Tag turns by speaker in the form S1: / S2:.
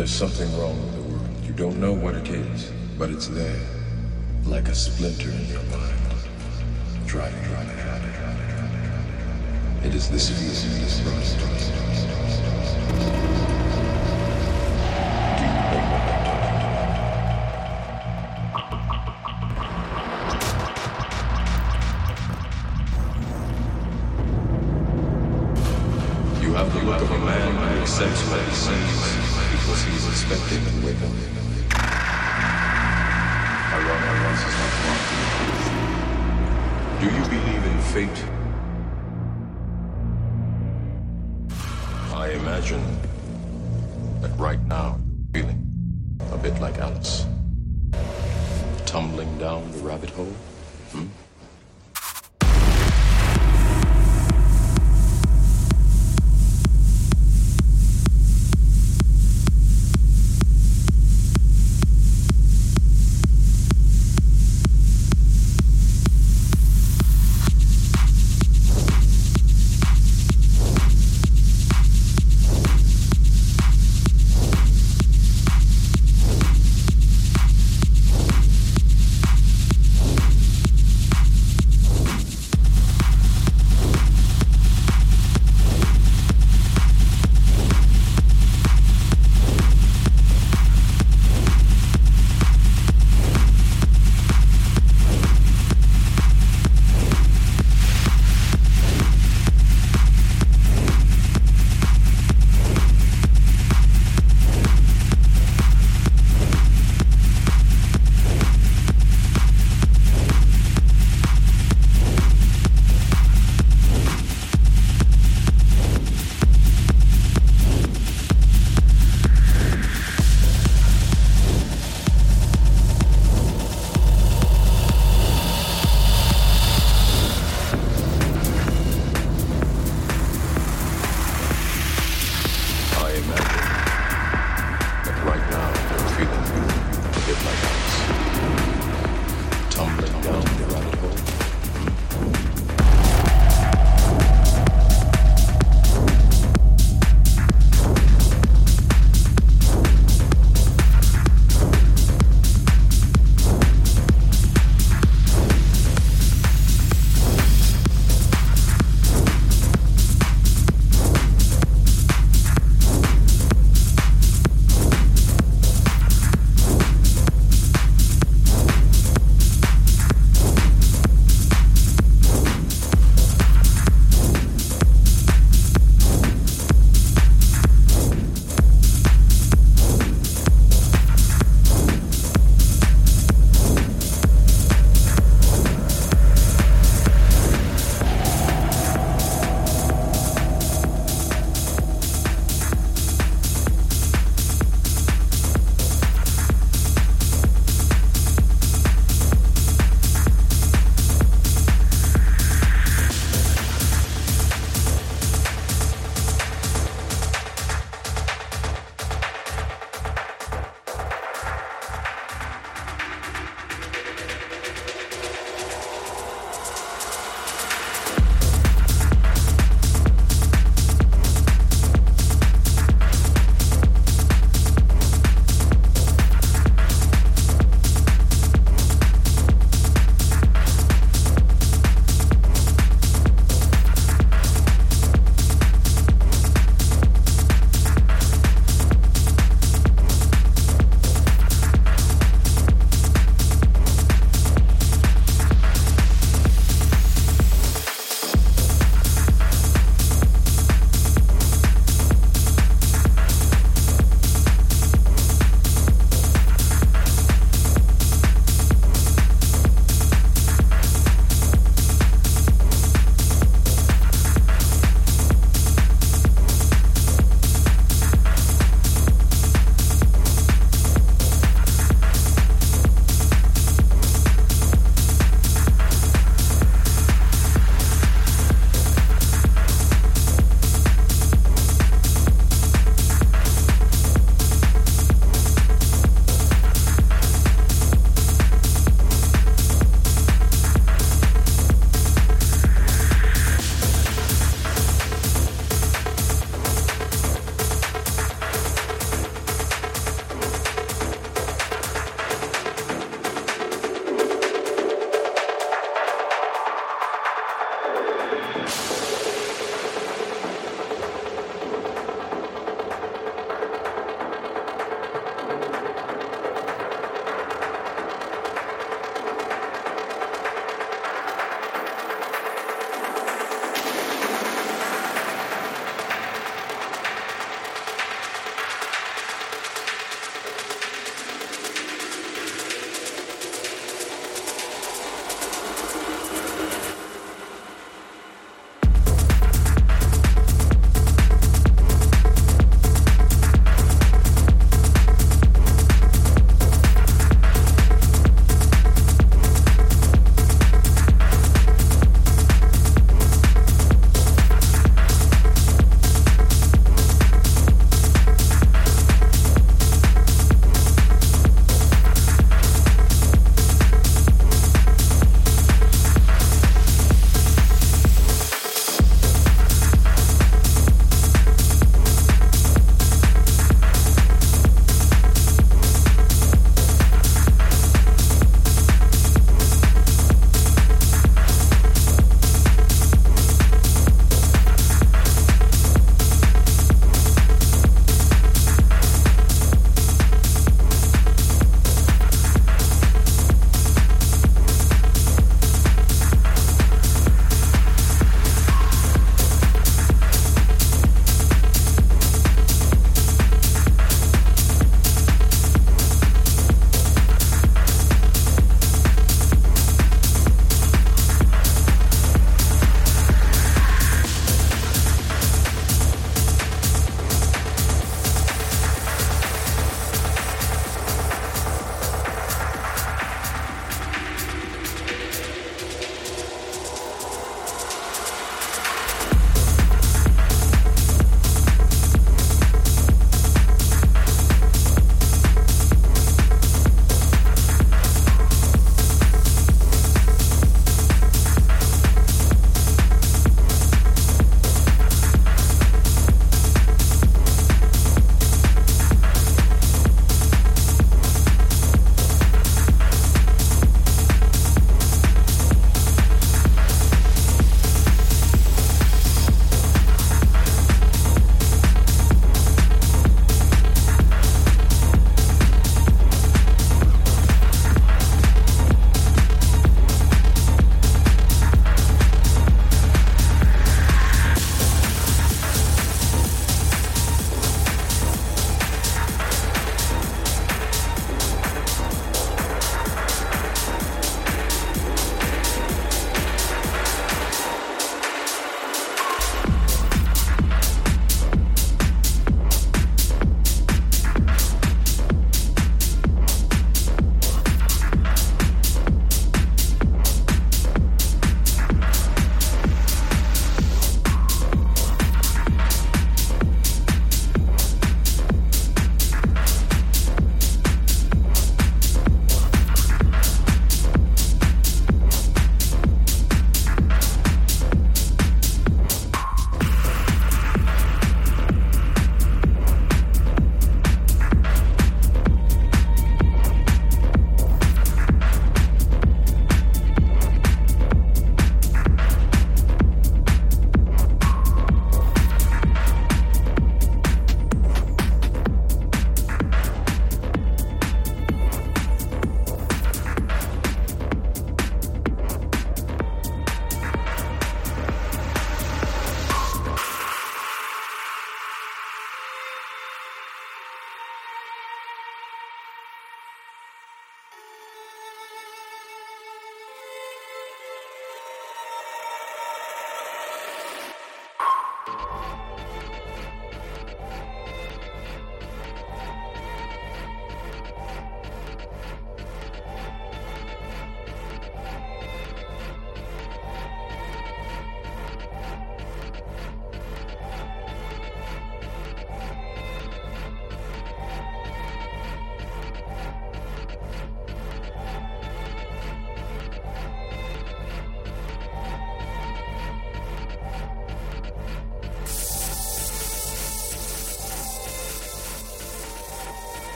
S1: There's something wrong with the world. You don't know what it is, but it's there, like a splinter in your mind. Driving, driving, driving, driving. It is this feeling, this rust. Do